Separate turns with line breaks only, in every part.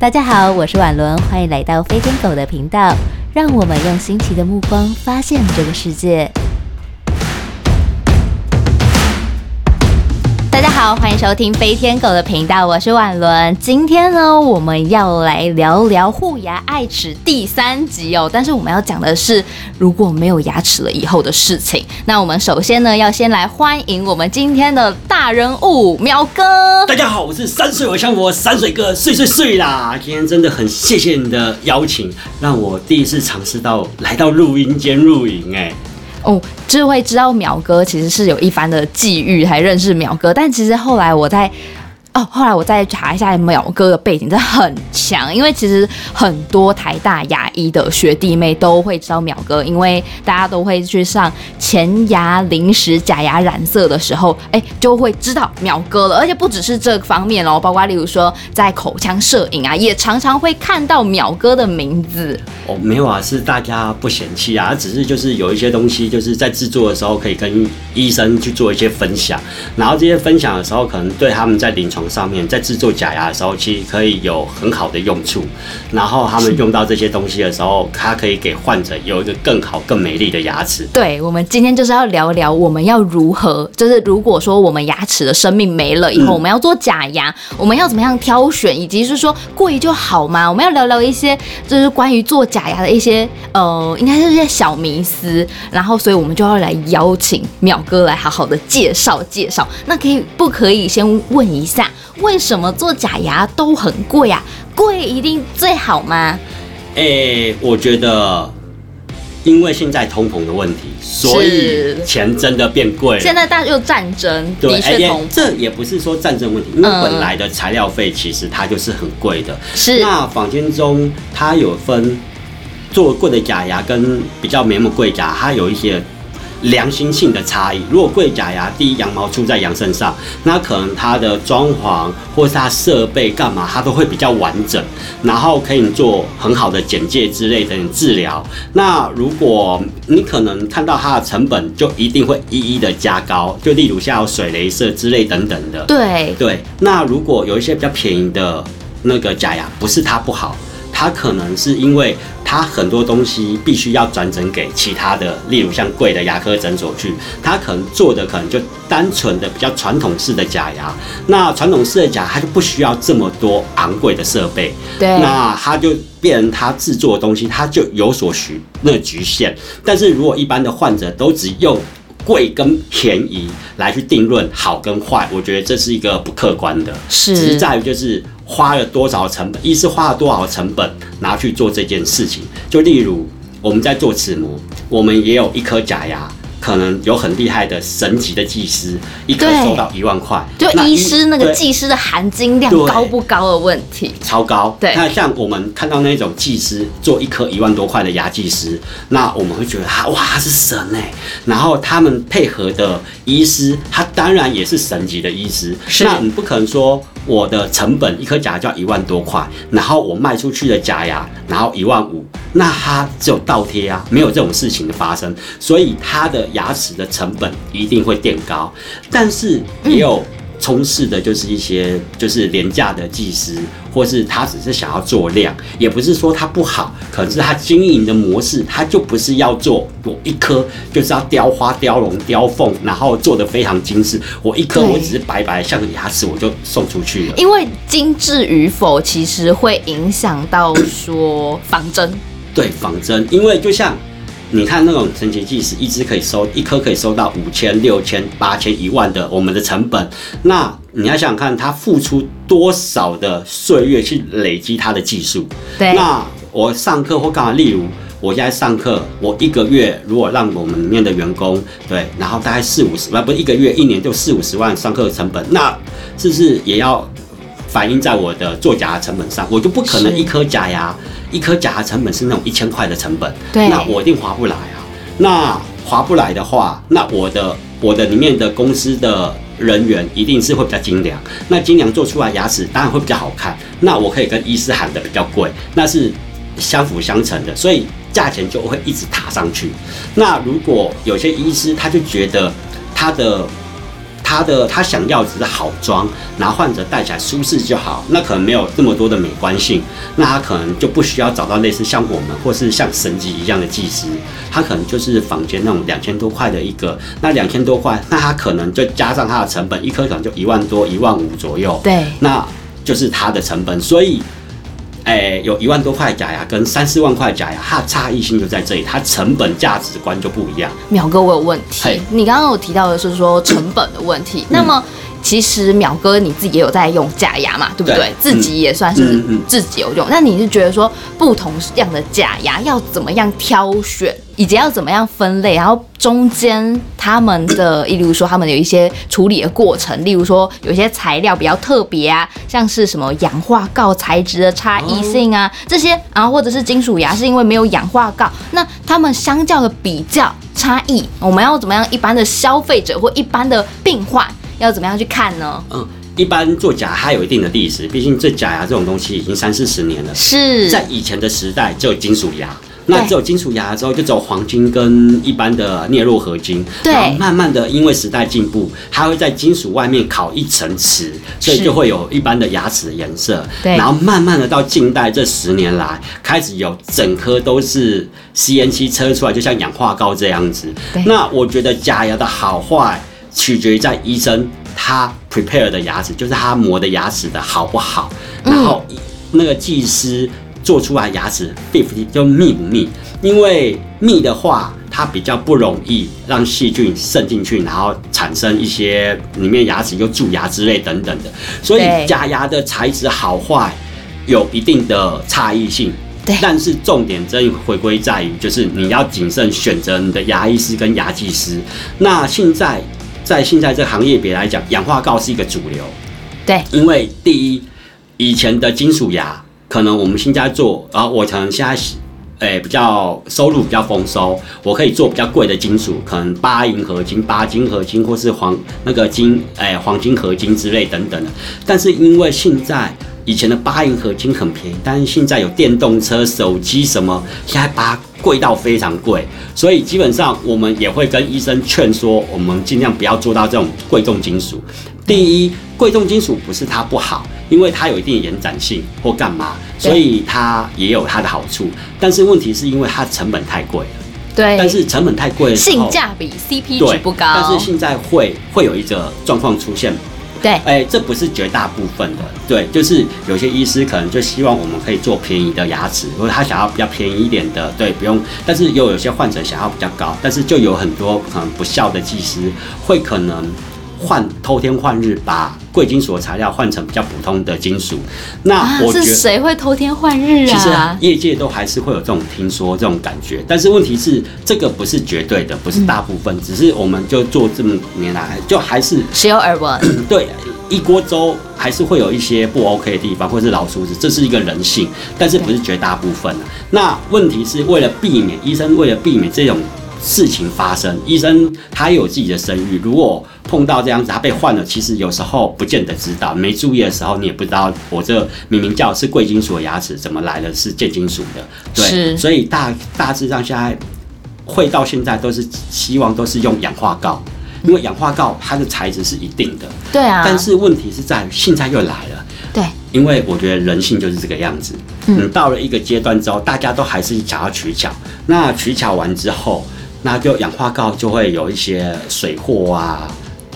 大家好，我是婉伦，欢迎来到飞天狗的频道，让我们用新奇的目光发现这个世界。好，欢迎收听飞天狗的频道，我是婉伦。今天呢，我们要来聊聊护牙爱齿第三集哦。但是我们要讲的是，如果没有牙齿了以后的事情。那我们首先呢，要先来欢迎我们今天的大人物喵哥。
大家好，我是山水我像我山水哥，岁岁岁啦！今天真的很谢谢你的邀请，让我第一次尝试到来到录音间录影，哎。
哦，就会知道淼哥其实是有一番的际遇才认识淼哥，但其实后来我在。哦，后来我再查一下淼哥的背景，真的很强。因为其实很多台大牙医的学弟妹都会知道淼哥，因为大家都会去上前牙临时假牙染色的时候，哎，就会知道淼哥了。而且不只是这方面哦，包括例如说在口腔摄影啊，也常常会看到淼哥的名字。
哦，没有啊，是大家不嫌弃啊，只是就是有一些东西，就是在制作的时候可以跟医生去做一些分享，然后这些分享的时候，可能对他们在临床。上面在制作假牙的时候，其实可以有很好的用处。然后他们用到这些东西的时候，它可以给患者有一个更好、更美丽的牙齿。
对，我们今天就是要聊聊我们要如何，就是如果说我们牙齿的生命没了以后，我们要做假牙，我们要怎么样挑选，以及是说贵就好吗？我们要聊聊一些就是关于做假牙的一些呃，应该是一些小迷思。然后，所以我们就要来邀请淼哥来好好的介绍介绍。那可以不可以先问一下？为什么做假牙都很贵啊？贵一定最好吗？
诶，我觉得，因为现在通膨的问题，所以钱真的变贵。
现在大又战争，的确通。
这也不是说战争问题，因为本来的材料费其实它就是很贵的。
是。
那坊间中它有分做贵的假牙跟比较没那么贵假，它有一些。良心性的差异。如果贵假牙，第一羊毛出在羊身上，那可能它的装潢或是它设备干嘛，它都会比较完整，然后可以做很好的简介之类的治疗。那如果你可能看到它的成本，就一定会一一的加高，就例如像水雷射之类等等的。
对
对。那如果有一些比较便宜的那个假牙，不是它不好。它可能是因为它很多东西必须要转诊给其他的，例如像贵的牙科诊所去，他可能做的可能就单纯的比较传统式的假牙。那传统式的假，它就不需要这么多昂贵的设备。
对。
那它就变成它制作的东西，它就有所许那局限。但是如果一般的患者都只用贵跟便宜来去定论好跟坏，我觉得这是一个不客观的。
是。
只是在于就是。花了多少成本？一是花了多少成本拿去做这件事情？就例如我们在做齿模，我们也有一颗假牙。可能有很厉害的神级的技师，一颗收到一万块，
就医师那个技师的含金量高不高的问题，
超高。
对，
那像我们看到那种技师做一颗一万多块的牙技师，那我们会觉得他哇是神哎，然后他们配合的医师，他当然也是神级的医师。那你不可能说我的成本一颗假牙就要一万多块，然后我卖出去的假牙然后一万五。那他只有倒贴啊，没有这种事情的发生，所以他的牙齿的成本一定会垫高。但是也有充斥的，就是一些就是廉价的技师，或是他只是想要做量，也不是说他不好，可是他经营的模式，他就不是要做我一颗就是要雕花、雕龙、雕凤，然后做的非常精致。我一颗我只是白白像个牙齿，我就送出去了。
因为精致与否，其实会影响到说仿真。
对仿真，因为就像你看那种神奇技师，一支可以收一颗可以收到五千、六千、八千、一万的我们的成本，那你要想想看，他付出多少的岁月去累积他的技术。
对，
那我上课或干嘛？例如我现在上课，我一个月如果让我们里面的员工对，然后大概四五十万，不是一个月一年就四五十万上课的成本，那是不是也要反映在我的做假牙成本上？我就不可能一颗假牙。一颗假牙成本是那种一千块的成本，
对，
那我一定划不来啊。那划不来的话，那我的我的里面的公司的人员一定是会比较精良。那精良做出来牙齿当然会比较好看。那我可以跟医师喊的比较贵，那是相辅相成的，所以价钱就会一直爬上去。那如果有些医师他就觉得他的。他的他想要只是好装，然后患者戴起来舒适就好，那可能没有这么多的美观性，那他可能就不需要找到类似像我们或是像神级一样的技师，他可能就是坊间那种两千多块的一个，那两千多块，那他可能就加上他的成本，一颗可能就一万多、一万五左右，
对，
那就是他的成本，所以。哎，有一万多块假牙跟三四万块假牙，它的差异性就在这里，它成本价值观就不一样。
淼哥，我有问题，你刚刚有提到的是说成本的问题，那么。其实淼哥你自己也有在用假牙嘛，对不对？
对
自己也算是自己有用。那你是觉得说不同样的假牙要怎么样挑选，以及要怎么样分类，然后中间他们的，例如说他们有一些处理的过程，例如说有些材料比较特别啊，像是什么氧化锆材质的差异性啊，这些，然后或者是金属牙是因为没有氧化锆，那他们相较的比较差异，我们要怎么样？一般的消费者或一般的病患要怎么样去看呢？
嗯，一般做假牙它有一定的历史，毕竟这假牙这种东西已经三四十年了。
是
在以前的时代，只有金属牙。那只有金属牙之后，就只有黄金跟一般的镍铬合金。
对
然后慢慢的，因为时代进步，它会在金属外面烤一层瓷，所以就会有一般的牙齿的颜色。
对
然后慢慢的到近代这十年来，开始有整颗都是 CNC 车出来，就像氧化膏这样子
对。
那我觉得假牙的好坏，取决于在医生他 prepare 的牙齿，就是他磨的牙齿的好不好，
嗯
然后那个技师做出来牙齿 fit 就密不密，因为密的话，它比较不容易让细菌渗进去，然后产生一些里面牙齿又蛀牙之类等等的，所以
对
假牙的材质好坏有一定的差异性。
对
但是重点真的回归在于，就是你要谨慎选择你的牙医师跟牙技师。那现在在现在这行业别来讲，氧化锆是一个主流，
对，
因为第一，以前的金属牙，可能我们现在做，然后我可能现在，诶、比较收入比较丰收，我可以做比较贵的金属，可能八银合金、八金合金，或是黄那个金，诶、黄金合金之类等等的。但是因为现在以前的八银合金很便宜，但是现在有电动车、手机什么，现在把它贵到非常贵，所以基本上我们也会跟医生劝说，我们尽量不要做到这种贵重金属。第一，贵重金属不是它不好，因为它有一定延展性或干嘛，所以它也有它的好处。但是问题是因为它成本太贵了，
对，
但是成本太贵
性价比 CP 值不高，
但是现在会会有一个状况出现，
对
哎，这不是绝大部分的，对，就是有些医师可能就希望我们可以做便宜的牙齿，或者他想要比较便宜一点的，对，不用。但是又有些患者想要比较高，但是就有很多可能不孝的技师会可能换偷天换日，把贵金属的材料换成比较普通的金属。那
啊，
我觉得。
是谁会偷天换日啊
其实
啊？
业界都还是会有这种听说这种感觉，但是问题是这个不是绝对的，不是大部分，只是我们就做这么年来，就还是
时有耳闻，
对，一锅粥还是会有一些不 OK 的地方，或是老鼠屎，这是一个人性，但是不是绝大部分啊那问题是为了避免，医生为了避免这种事情发生，医生他也有自己的声誉，如果碰到这样子，他被换了，其实有时候不见得知道，没注意的时候，你也不知道我这明明叫是贵金属的牙齿，怎么来的是贱金属的？对，所以大大致上现在会到现在都是希望都是用氧化锆。因为氧化锆它的材质是一定的，
对啊，
但是问题是在于现在又来了，
对
因为我觉得人性就是这个样子。
嗯
嗯，到了一个阶段之后，大家都还是想要取巧。那取巧完之后，那就氧化锆就会有一些水货啊。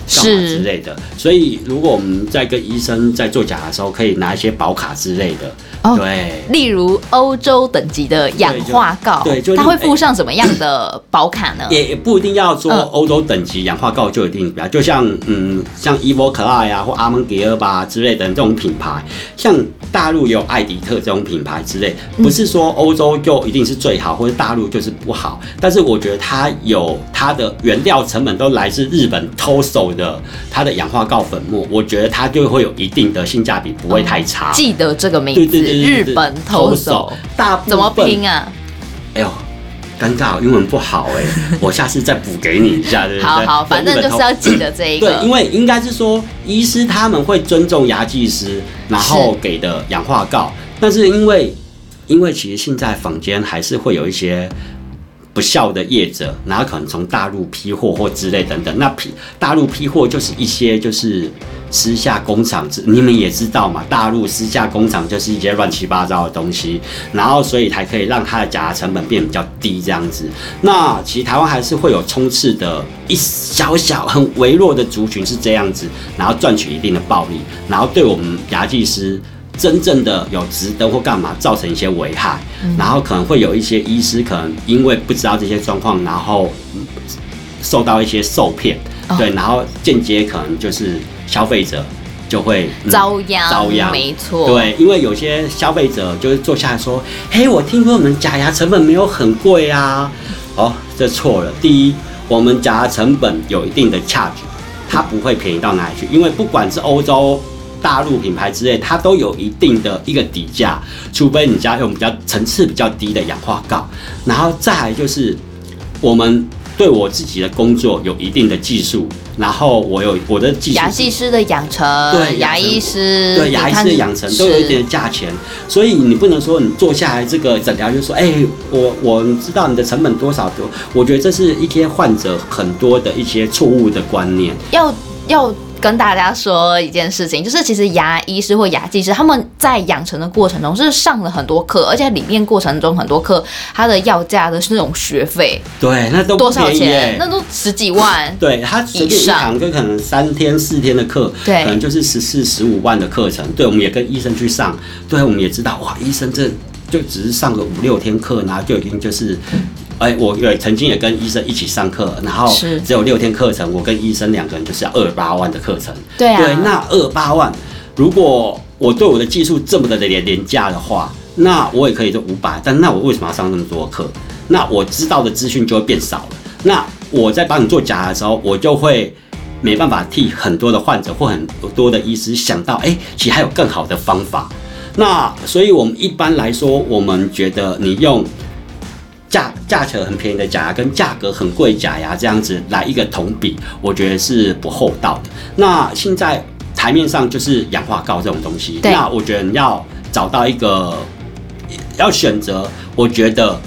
干嘛
是
之类的，所以如果我们在跟医生在做假的时候，可以拿一些保卡之类的，
哦
对，
例如欧洲等级的氧化锆，
对
它会附上什么样的保卡呢？
也也不一定要说
嗯
欧洲等级氧化锆就一定比较，就像嗯像 Evoclar 呀或阿蒙迪尔吧之类的这种品牌，像大陆也有艾迪特这种品牌之类，不是说欧洲就一定是最好，或者大陆就是不好，但是我觉得它有它的原料成本都来自日本偷手的它的氧化锆粉末，我觉得它就会有一定的性价比，不会太差。
记得这个名字，
对对对对对
日本投手，
大部
怎么拼啊？
哎呦，尴尬，英文不好哎、我下次再补给你一下，对不对？
好好，反正就是要记得这一个。
对，因为应该是说，医师他们会尊重牙技师，然后给的氧化锆，但是因为因为其实现在坊间还是会有一些不孝的业者，然后可能从大陆批货或之类等等。那批大陆批货就是一些就是私下工厂，你们也知道嘛，大陆私下工厂就是一些乱七八糟的东西，然后所以才可以让它的假牙成本变比较低这样子。那其实台湾还是会有冲刺的一小小很微弱的族群是这样子，然后赚取一定的暴利，然后对我们牙技师。真正的有值得或干嘛造成一些危害，然后可能会有一些医师可能因为不知道这些状况，然后受到一些受骗，对，然后间接可能就是消费者就会
遭殃，
遭殃，
没错，
对，因为有些消费者就是坐下来说，嘿，我听说我们假牙成本没有很贵啊，哦，这错了。第一，我们假牙成本有一定的价值，它不会便宜到哪里去，因为不管是欧洲。大陆品牌之类，它都有一定的一个底价，除非你家用比较层次比较低的氧化锆，然后再来就是我们对我自己的工作有一定的技术，然后我有我的技术，
牙技师的养成，
对
牙医师，
对牙医师的养成都有一点价钱，所以你不能说你做下来这个诊疗就说，哎，我我知道你的成本多少多，我觉得这是一些患者很多的一些错误的观念，
要要。跟大家说一件事情，就是其实牙医师或牙技师他们在养成的过程中是上了很多课，而且里面过程中很多课，他的要价的是那种学费，
对，那都
多少钱？那都十几万。
对他随便一堂就可能三天四天的课，
对，
可能就是十四十五万的课程。对，我们也跟医生去上，对，我们也知道，哇，医生这就只是上个五六天课，然后就已经就是。哎，我也曾经也跟医生一起上课，然后只有六天课程，我跟医生两个人就是要二八万的课程。
对啊，
对，那二八万，如果我对我的技术这么的廉廉价的话，那我也可以就五百，但那我为什么要上那么多课？那我知道的资讯就会变少了。那我在帮你做假的时候，我就会没办法替很多的患者或很多的医师想到，哎，其实还有更好的方法。那所以我们一般来说，我们觉得你用。价价钱很便宜的假牙跟价格很贵假牙这样子来一个同比，我觉得是不厚道的。那现在台面上就是氧化锆这种东西，那我觉得要找到一个要选择，我觉得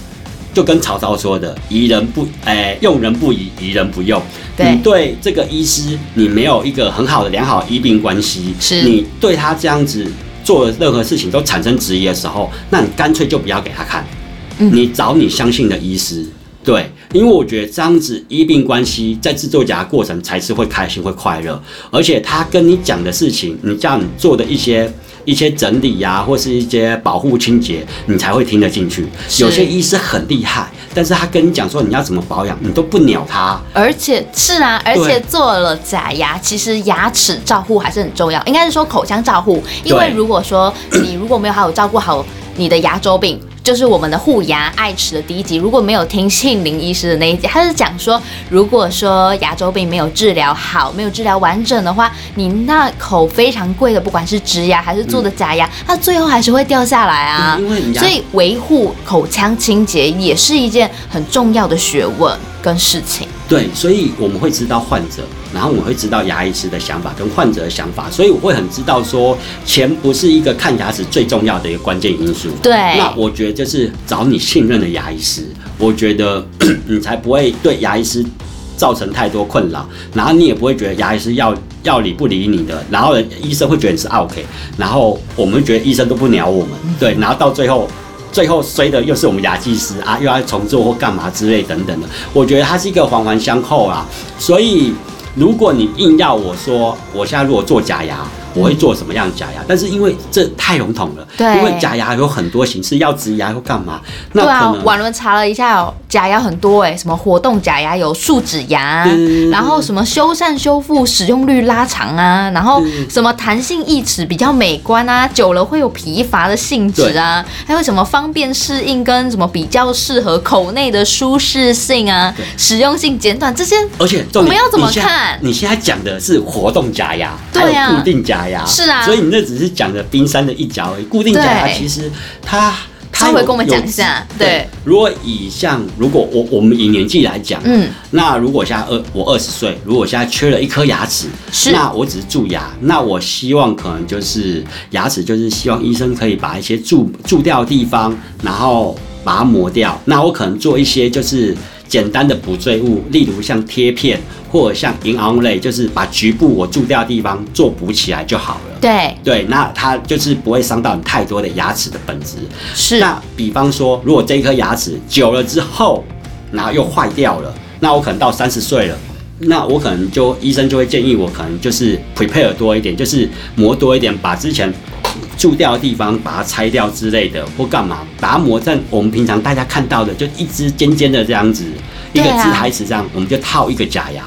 就跟曹操说的“疑人不哎用人不疑，疑人不用”。你对这个医师你没有一个很好的良好医病关系，
是
你对他这样子做任何事情都产生质疑的时候，那你干脆就不要给他看。你找你相信的医师，对，因为我觉得这样子医病关系在制作假过程才是会开心会快乐，而且他跟你讲的事情，你叫你做的一些一些整理呀，或是一些保护清洁，你才会听得进去。有些医师很厉害，但是他跟你讲说你要怎么保养，你都不鸟他。
而且是啊，而且做了假牙，其实牙齿照护还是很重要，应该是说口腔照护，因为如果说你如果没有好好照顾好你的牙周病。就是我们的护牙爱齿的第一集，如果没有听庆林医师的那一集，他是讲说，如果说牙周病没有治疗好，没有治疗完整的话，你那口非常贵的，不管是植牙还是做的假牙，它最后还是会掉下来啊。所以维护口腔清洁也是一件很重要的学问跟事情。
对，所以我们会知道患者，然后我们会知道牙医师的想法跟患者的想法，所以我会很知道说，钱不是一个看牙齿最重要的一个关键因素。
对，
那我觉得就是找你信任的牙医师，我觉得你才不会对牙医师造成太多困扰，然后你也不会觉得牙医师要要理不理你的，然后医生会觉得你是 OK，然后我们觉得医生都不鸟我们，对，然后到最后。最后衰的又是我们牙技师啊，又要重做或干嘛之类等等的，我觉得它是一个环环相扣啊。所以如果你硬要我说，我现在如果做假牙。我会做什么样假牙？但是因为这太笼统了，
对，
因为假牙有很多形式，要植牙又干嘛？
对啊，婉伦查了一下，假牙很多哎，什么活动假牙有树脂牙，然后什么修缮修复使用率拉长啊，然后什么弹性义齿比较美观啊，久了会有疲乏的性质啊，还有什么方便适应跟什么比较适合口内的舒适性啊，实用性简短这些，
而且
我们要怎么看？
你现在讲的是活动假牙，
对
呀，固定假。
是啊，
所以你那只是讲的冰山的一角而已。固定假牙其实它，
稍微跟我们讲一下。对，
如果以像如果我我们以年纪来讲，嗯，那如果现在二我二十岁，如果现在缺了一颗牙齿，
是，
那我只是蛀牙，那我希望可能就是牙齿，就是希望医生可以把一些蛀蛀掉的地方，然后。把它磨掉。那我可能做一些就是简单的补缀物，例如像贴片或者像银昂类，就是把局部我蛀掉的地方做补起来就好了。
对，
对，那它就是不会伤到你太多的牙齿的本质。
是
那比方说，如果这一颗牙齿久了之后，然后又坏掉了，那我可能到三十岁了，那我可能就医生就会建议我可能就是 prepare 多一点，就是磨多一点，把之前蛀掉的地方把它拆掉之类的，或干嘛，把它磨成我们平常大家看到的，就一支尖尖的这样子，一个
对啊
直台齿这样，我们就套一个假牙。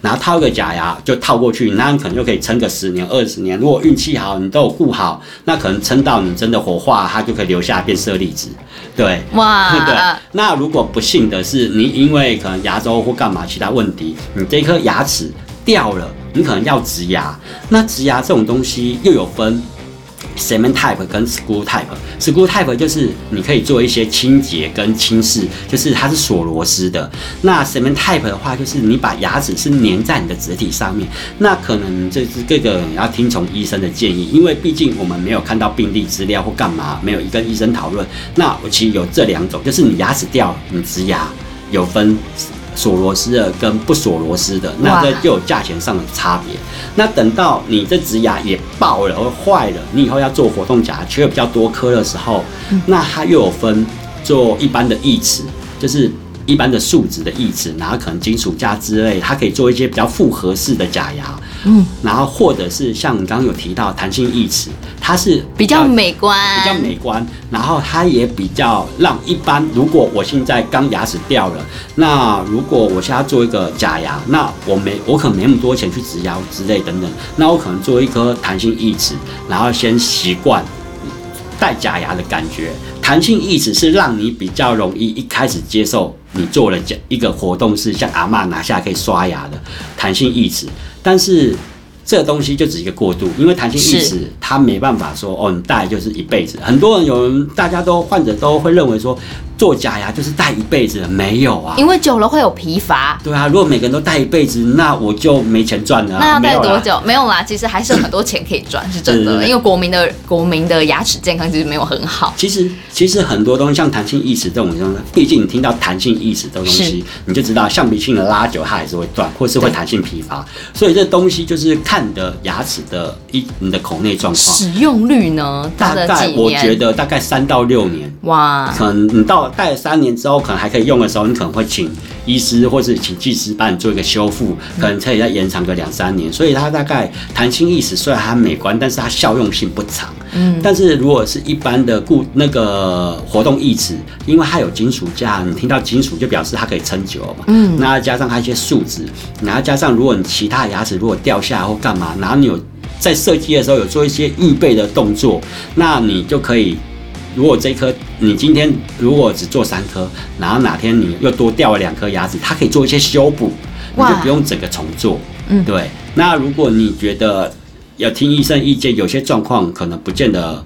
然后套一个假牙就套过去，那你可能就可以撑个十年、二十年。如果运气好，你都有顾好，那可能撑到你真的火化，它就可以留下变色粒子。对，
哇
对。那如果不幸的是，你因为可能牙周或干嘛其他问题，你这颗牙齿掉了，你可能要植牙。那植牙这种东西又有分 cement type 跟 screw type。screw type 就是你可以做一些清洁跟清饰，就是它是锁螺丝的。那 cement type 的话，就是你把牙齿是粘在你的植体上面。那可能这是这个要听从医生的建议，因为毕竟我们没有看到病历资料或干嘛，没有跟医生讨论。那我其实有这两种，就是你牙齿掉，你植牙有分。锁螺丝的跟不锁螺丝的，那这就有价钱上的差别。那等到你这植牙也爆了或坏了，你以后要做活动假牙缺比较多颗的时候，那它又有分做一般的义齿，就是一般的树脂的义齿，然后可能金属架之类，它可以做一些比较复合式的假牙。嗯，然后或者是像你刚刚有提到弹性义齿，它是
比较美观，
比较美观，然后它也比较让一般。如果我现在刚牙齿掉了，那如果我现在做一个假牙，那我没我可能没那么多钱去植牙之类等等，那我可能做一颗弹性义齿，然后先习惯戴假牙的感觉。弹性义齿是让你比较容易一开始接受你做了假一个活动是像阿嬷拿下可以刷牙的弹性义齿，但是。这个东西就只是一个过渡，因为弹性义
是
齿它没办法说哦，你戴就是一辈子。很多人有人大家都患者都会认为说做假牙就是戴一辈子的，没有啊。
因为久了会有疲乏。
对啊，如果每个人都戴一辈子，那我就没钱赚了、啊。
那要？戴多久？没有啦，其实还是有很多钱可以赚，是真的。因为国民的国民的牙齿健康其实没有很好。
其实其实很多东西像弹性义齿这种东西，毕竟你听到弹性义齿这种东西，你就知道橡皮筋的拉久它还是会断，或是会
对
弹性疲乏。所以这东西就是看你的牙齿的一你的口内状况。
使用率呢？
大概我觉？得大概三到六年。
哇，
可能你到戴了三年之后，可能还可以用的时候，你可能会请医师或是请技师帮你做一个修复，可能可以再延长个两三年。所以它大概弹性义齿虽然它美观，但是它效用性不长。嗯，但是如果是一般的固那个活动义齿，因为它有金属架，你听到金属就表示它可以撑久嘛。嗯，那加上它一些树脂，然后加上如果你其他牙齿如果掉下来或干嘛，然后你有在设计的时候有做一些预备的动作，那你就可以如果这一颗你今天如果只做三颗，然后哪天你又多掉了两颗牙齿，它可以做一些修补，你就不用整个重做。
嗯
对。那如果你觉得要听医生意见，有些状况可能不见得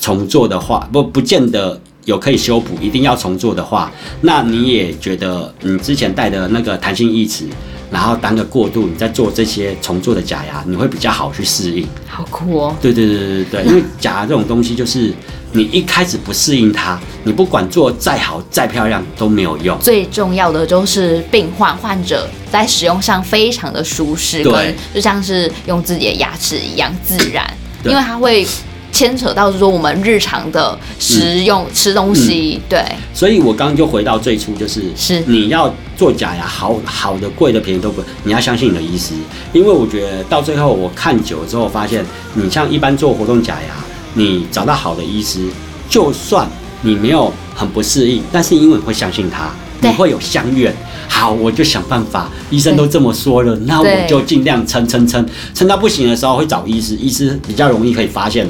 重做的话，不不见得有可以修补，一定要重做的话，那你也觉得你之前戴的那个弹性义齿，然后当个过渡，你再做这些重做的假牙，你会比较好去适应。
好酷哦！
对对对对对，因为假牙这种东西就是你一开始不适应它，你不管做再好再漂亮都没有用。
最重要的就是病患患者在使用上非常的舒适，
对
跟就像是用自己的牙齿一样自然，因为它会牵扯到说我们日常的食用、吃东西，对，
所以我刚刚就回到最初，就是
是。
你要做假牙，好好的、贵的、便宜都不，你要相信你的医师，因为我觉得到最后我看久了之后，发现你像一般做活动假牙，你找到好的医师，就算你没有很不适应，但是因为你会相信他，你会有相愿。好，我就想办法。医生都这么说了，那我就尽量撑撑撑，撑到不行的时候会找医师，医师比较容易可以发现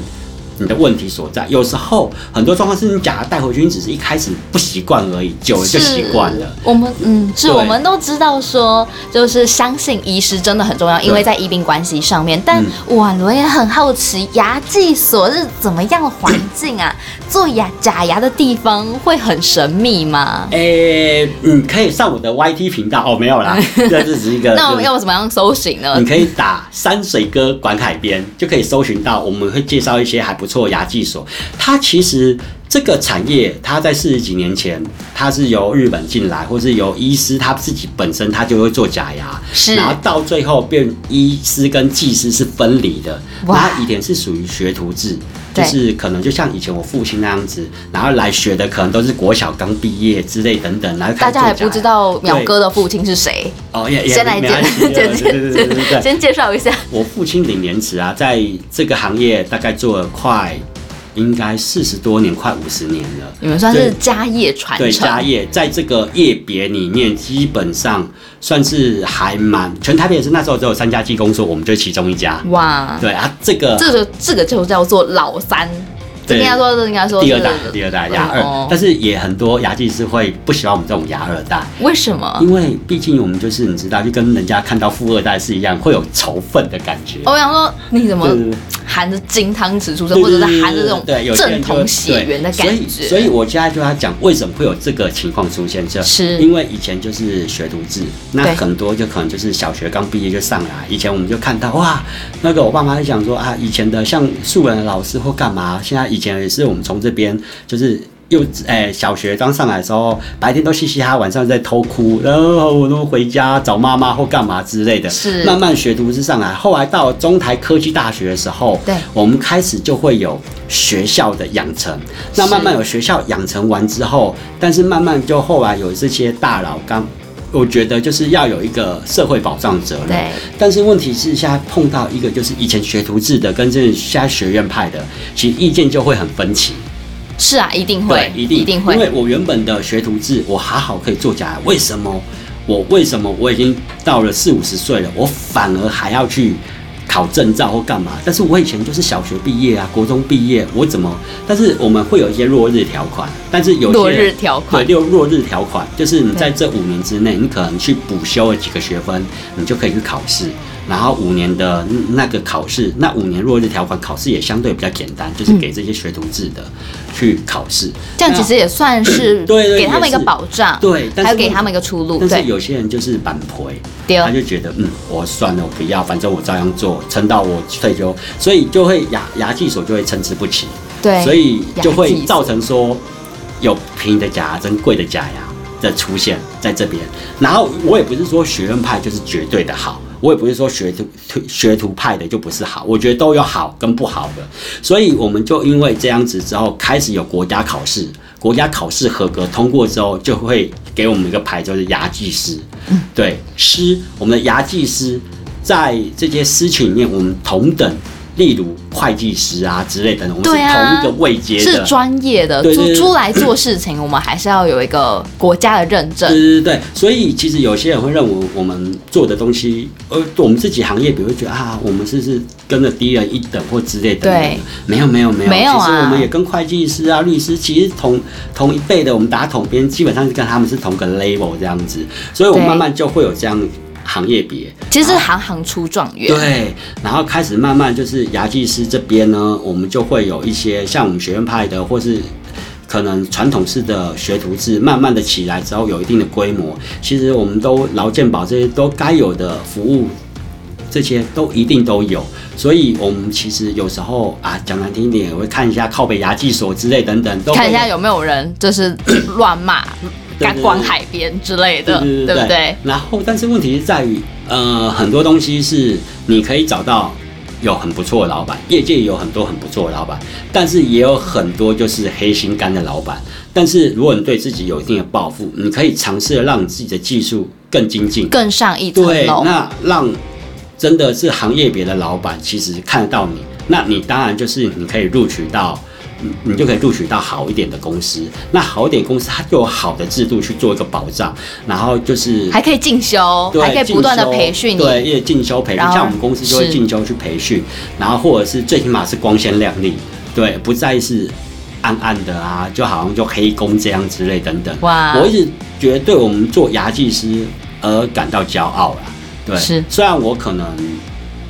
你的问题所在。有时候很多状况是你假牙带回去，你只是一开始不习惯而已，久了就习惯了。
我们嗯，是我们都知道说，就是相信医师真的很重要，因为在医病关系上面。但
嗯
婉伦也很好奇，牙技所是怎么样的环境啊？做牙假牙的地方会很神秘吗？
诶、你可以上我的 YT 频道哦，没有啦，这只是一个。
那我们
就是
要怎么样搜寻呢
你？可以打山水哥管海边，就可以搜寻到，我们会介绍一些还不错错牙技所。它其实这个产业，它在四十几年前，它是由日本进来，或是由医师他自己本身他就会做假牙，
是
然后到最后变医师跟技师是分离的。
哇
然后以前是属于学徒制，就是可能就像以前我父亲那样子，然后来学的可能都是国小刚毕业之类等等，然后
大家也
做假牙
不知道淼哥的父亲是谁，
哦，也也
先来简简
对对对对。
先介绍一下。
我父亲领年池啊，在这个行业大概做了快应该四十多年，快五十年了。
你们算是家业传
对
承，
家业，在这个业别里面，基本上算是还蛮全台北也是那时候只有三家技工所，我们就是其中一家。
哇，
对啊，这个
这个这个就叫做老三，应该说这应该说
第二代，第二代牙二，
哦
但是也很多牙技师会不喜欢我们这种牙二代，
为什么？
因为毕竟我们就是你知道，就跟人家看到富二代是一样，会有仇恨的感觉。
我想说，你怎么
对对对
含着金汤匙出生，或者是含着这种正统血缘的感
对
觉？
所以，所以我现在就要讲为什么会有这个情况出现，就是因为以前就是学徒制，那很多就可能就是小学刚毕业就上来，以前我们就看到哇，那个我爸妈就讲说啊，以前的像素人的老师或干嘛，现在以前也是我们从这边就是。幼稚哎、小学刚上来的时候，白天都嘻嘻哈，晚上在偷哭，然后我都回家找妈妈或干嘛之类的。
是
慢慢学徒制上来，后来到中台科技大学的时候，
对
我们开始就会有学校的养成。那慢慢有学校养成完之后，但是慢慢就后来有这些大佬刚。我觉得就是要有一个社会保障责任，
对
但是问题是现在碰到一个就是以前学徒制的跟这现在学院派的，其实意见就会很分歧。
是啊，一定会
对，，一定。
一定会。
因，为我原本的学徒制，我还好可以做假牙，为什么？我为什么？我已经到了四五十岁了，我反而还要去考证照或干嘛？但是我以前就是小学毕业啊，国中毕业，我怎么？但是我们会有一些落日条款，但是有些
落日条款
对，六落日条款就是你在这五年之内，你可能去补修了几个学分，你就可以去考试。然后五年的那个考试，那五年落日条款考试也相对比较简单，就是给这些学徒制的去考试。
这样其实也算是给他们一个保障，
对
还有给他们一个出路，
但是有些人就是板赔，
对哦
他就觉得嗯，我算了，我不要，反正我照样做，撑到我退休，所以就会牙牙技所就会参差不齐，
对，
所以就会造成说有便宜的假牙跟贵的假牙的出现在这边。然后我也不是说学院派就是绝对的好。我也不是说学徒学徒派的就不是好，我觉得都有好跟不好的，所以我们就因为这样子之后，开始有国家考试，国家考试合格通过之后，就会给我们一个牌，就是牙技师。对，师，我们的牙技师在这些师群里面，我们同等，例如会计师啊之类的，我们是同一个位阶
是。专业的，
对对对。
出出来做事情，我们还是要有一个国家的认证。
对。对所以其实有些人会认为我们做的东西，呃，我们自己行业，比如会觉得啊，我们是是跟着低人一等或之类的。
对，
没有没有没有，
没有啊。
其实我们也跟会计师啊、律师，其实同同一辈的，我们打统编，基本上是跟他们是同个 level 这样子，所以我们慢慢就会有这样行业别。
其实行行出状元，
对，然后开始慢慢就是牙技师这边呢，我们就会有一些像我们学院派的，或是可能传统式的学徒制，慢慢的起来之后有一定的规模，其实我们都劳健保这些都该有的服务。这些都一定都有，所以我们其实有时候啊，讲难听一点，也会看一下靠北牙技所之类等等，都
看一下有没有人就是乱骂、
对
敢关海边之类的，
对
对不对？
然后，但是问题是在于，呃，很多东西是你可以找到有很不错的老板，业界也有很多很不错的老板，但是也有很多就是黑心肝的老板。但是如果你对自己有一定的抱负，你可以尝试地让自己的技术更精进，
更上一层
对，
楼。
那让真的是行业别的老板其实看得到你，那你当然就是你可以录取到。你你就可以录取到好一点的公司，那好一点公司它就有好的制度去做一个保障，然后就是
还可以进修，
对
还可以不断的培训你。
对，也进修培训，像我们公司就会
是
进修去培训，然后或者是最起码是光鲜亮丽，对，不再是暗暗的啊，就好像就黑工这样之类等等。
哇
我一直觉得对我们做牙技师而感到骄傲啦。对，
是
虽然我可能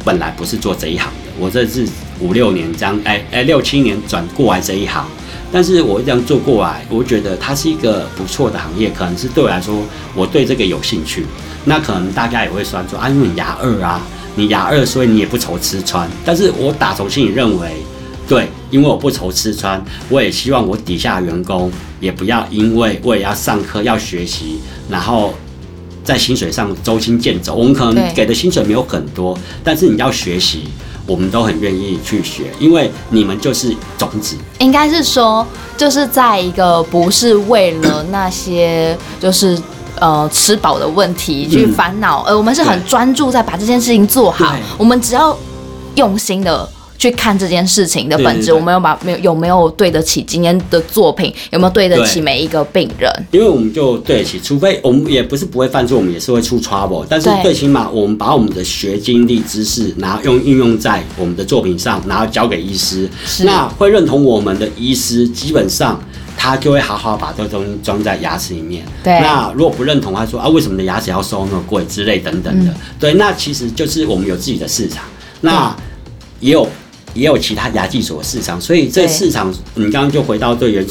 本来不是做这一行的，我这是五六年这样，哎哎六七年转过来这一行。但是我这样做过来，我觉得它是一个不错的行业，可能是对我来说，我对这个有兴趣。那可能大家也会酸说啊，因为你牙二啊，你牙二，所以你也不愁吃穿。但是我打从心里认为，对，因为我不愁吃穿，我也希望我底下员工也不要因为我也要上课要学习，然后在薪水上周薪渐走。我们可能给的薪水没有很多，但是你要学习，我们都很愿意去学，因为你们就是种子。
应该是说，就是在一个不是为了那些就是呃吃饱的问题去
嗯
烦恼，呃，我们是很
对
专注在把这件事情做好。我们只要用心的。去看这件事情的本质，
对对。对
我们有把没有有没有对得起今天的作品，有没有对得起每一个病人？
因为我们就对得起，除非我们也不是不会犯错，我们也是会出 trouble，但是最起码我们把我们的学经历知识，然后用应用在我们的作品上，然后交给医师，那会认同我们的医师，基本上他就会好好把这个东西装在牙齿里面。
对。
那如果不认同，他说啊，为什么你的牙齿要收那么贵之类等等的，
嗯。
对，那其实就是我们有自己的市场，那也有也有其他牙技所市场，所以这市场你刚刚就回到最原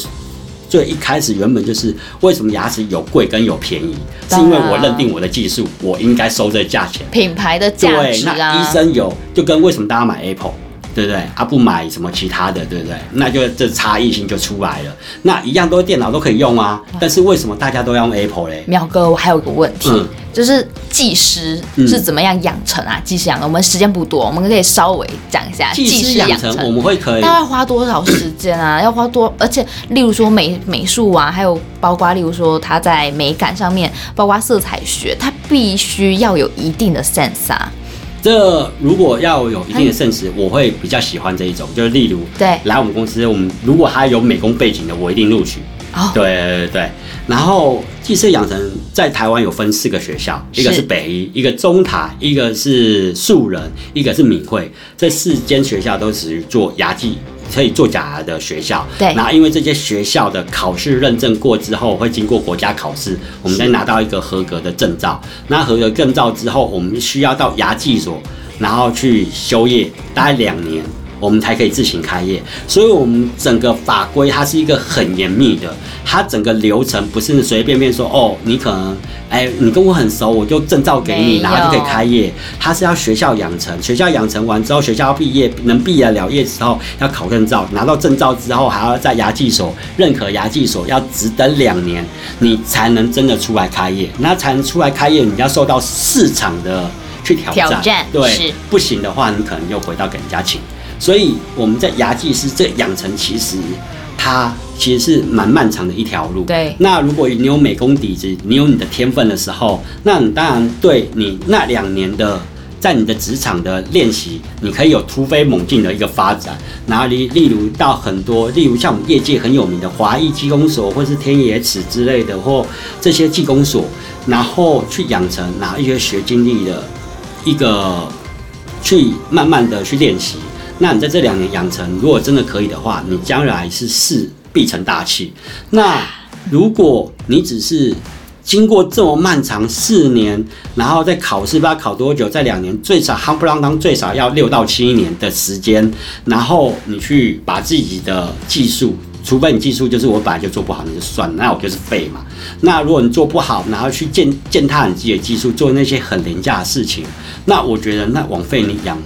最一开始原本就是为什么牙齿有贵跟有便宜，是因为我认定我的技术，我应该收这价钱。
品牌的价
对，那
值啊，
医生有就跟为什么大家买 Apple，对不对？啊，不买什么其他的，对不对？那就这差异性就出来了。那一样都是电脑都可以用啊，但是为什么大家都要用 Apple 嘞？
苗哥，我还有个问题，
嗯
就是技师
嗯
是怎么样养成啊？技师养成，我们时间不多，我们可以稍微讲一下
技师
养
养成我们会可以
大概花多少时间啊？要花多，而且例如说美美术啊，还有包括例如说他在美感上面，包括色彩学，他必须要有一定的 sense 啊。
这如果要有一定的 sense，我会比较喜欢这一种，就是例如
对
来我们公司，我们如果他有美工背景的，我一定录取。
哦，
对对对对，然后技师养成在台湾有分四个学校，一个
是
是北医，一个中塔，一个是树人，一个是敏慧。这四间学校都属于做牙技。可以做假牙的学校，
对。
然后因为这些学校的考试认证过之后，会经过国家考试，我们再拿到一个合格的证照。那合格证照之后，我们需要到牙技所，然后去修业，大概两年，我们才可以自行开业。所以，我们整个法规它是一个很严密的，它整个流程不是随随便便说哦，你可能哎，你跟我很熟，我就证照给你，然后就可以
有
开业。它是要学校养成，学校养成完之后，学校要毕业，能毕业了业之后要考证照，拿到证照之后还要在牙技所认可牙技所要只等两年，你才能真的出来开业。那才能出来开业，你要受到市场的去挑战，
挑战
对，不行的话，你可能又回到给人家请。所以我们在牙技师这养成，其实它其实是蛮漫长的一条路。
对
那如果你有美工底子，你有你的天分的时候，那你当然对你那两年的在你的职场的练习，你可以有突飞猛进的一个发展。然后例例如到很多，例如像我们业界很有名的华裔技工所，或是天野齿之类的，或这些技工所，然后去养成哪一些学经历的一个去慢慢的去练习。那你在这两年养成，如果真的可以的话，你将来是事必成大器。那如果你只是经过这么漫长四年，然后再考试，不知道考多久，在两年最少夯不啷当最少要六到七年的时间，然后你去把自己的技术。除非你技术就是我本来就做不好，那就算了，那我就是废嘛。那如果你做不好，然后去践践踏你自己的技术，做那些很廉价的事情，那我觉得那枉费你养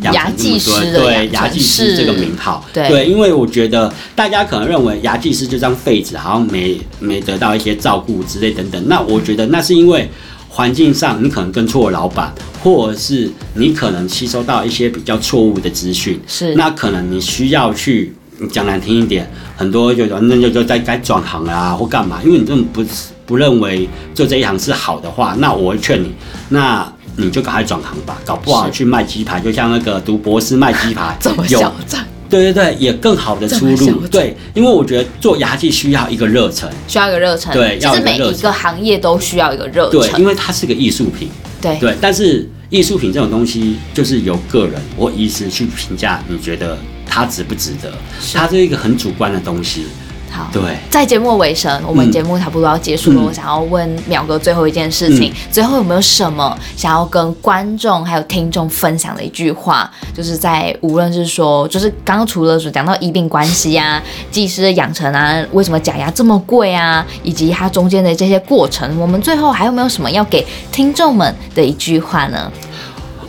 牙技师的
对牙技师这个名号，
对。
因为我觉得大家可能认为牙技师就张废纸，好像没没得到一些照顾之类等等。那我觉得那是因为环境上你可能跟错了老板，或者是你可能吸收到一些比较错误的资讯，
是。
那可能你需要去讲难听一点，很多就那就就在该转行啊或干嘛，因为你根本不不认为做这一行是好的话，那我会劝你，那你就赶快转行吧，搞不好去卖鸡排，就像那个读博士卖鸡排，
这么
有
嚣张，
对对对，也更好的出路。对，因为我觉得做牙技需要一个热忱，
需要一个热忱。
对
其实每一
个
行业都需要一个热忱
对，
忱。
因为它是个艺术品。
对
对，但是艺术品这种东西，就是由个人或医师去评价，你觉得它值不值得？它是一个很主观的东西。
好，
对，
在节目尾声，我们
嗯
节目差不多要结束了。
嗯
我想要问淼哥最后一件事情，
嗯
最后有没有什么想要跟观众还有听众分享的一句话？就是在无论是说，就是刚刚除了说讲到医病关系啊、技师的养成啊，为什么假牙这么贵啊，以及它中间的这些过程，我们最后还有没有什么要给听众们的一句话呢？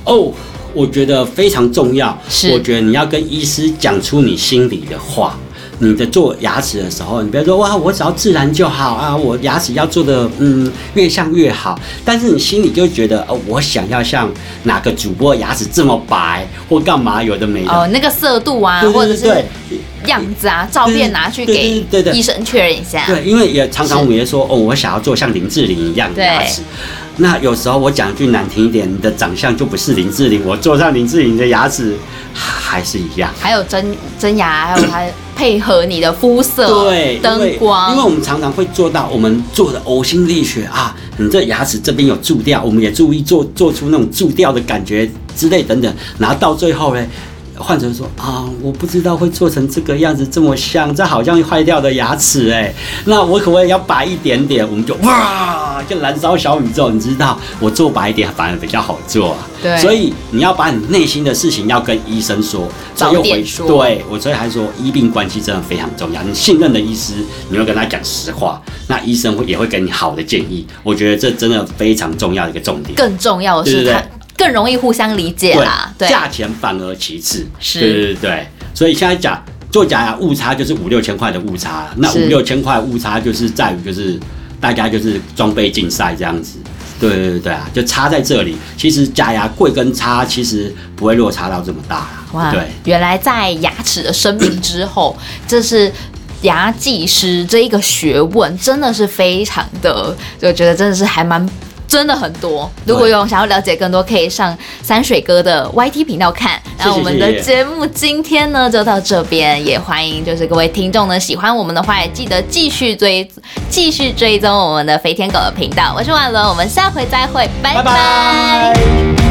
哦，我觉得非常重要。
是
我觉得你要跟医师讲出你心里的话。你在做牙齿的时候，你不要说哇，我只要自然就好啊，我牙齿要做的嗯越像越好。但是你心里就觉得哦，我想要像哪个主播牙齿这么白，或干嘛有的没的。
哦，那个色度啊，
对
或者是样子啊，照片拿去给医生确认一下。
对，因为也常常我们也说哦，我想要做像林志玲一样的牙齿。那有时候我讲句难听一点，你的长相就不是林志玲，我做上林志玲的牙齿还是一样。
还有真真牙，还有它配合你的肤色、
对，因
灯光，
因为我们常常会做到，我们做的呕心沥血啊，你这牙齿这边有蛀掉，我们也注意做做出那种蛀掉的感觉之类等等，然后到最后呢，患者说啊，我不知道会做成这个样子这么像，这好像坏掉的牙齿哎，那我可不可以要白一点点？我们就哇，就燃烧小宇宙，你知道，我做白一点反而比较好做啊。
对
所以你要把你内心的事情要跟医生说，
早
这又
说
对我所以还说医病关系真的非常重要。你信任的医师，你会跟他讲实话，那医生会也会给你好的建议。我觉得这真的非常重要的一个重点。
更重要的
对对对
更容易互相理解啦。对，
价钱反而其次。
是
对对对对，所以现在讲做假牙误差就是五六千块的误差，那五六千块误差就是在于就是大家就是装备竞赛这样子。对对对对啊，就差在这里。其实假牙贵跟差其实不会落差到这么大啦。
哇
对，，
原来在牙齿的生命之后，这是。牙技师这一个学问真的是非常的，就觉得真的是还蛮真的很多。如果有想要了解更多，可以上山水哥的 YT 频道看。那我们的节目今天呢就到这边，也欢迎就是各位听众呢喜欢我们的话，也记得继续追继续追踪我们的飞天狗的频道。我是婉伦，我们下回再会，拜
拜拜。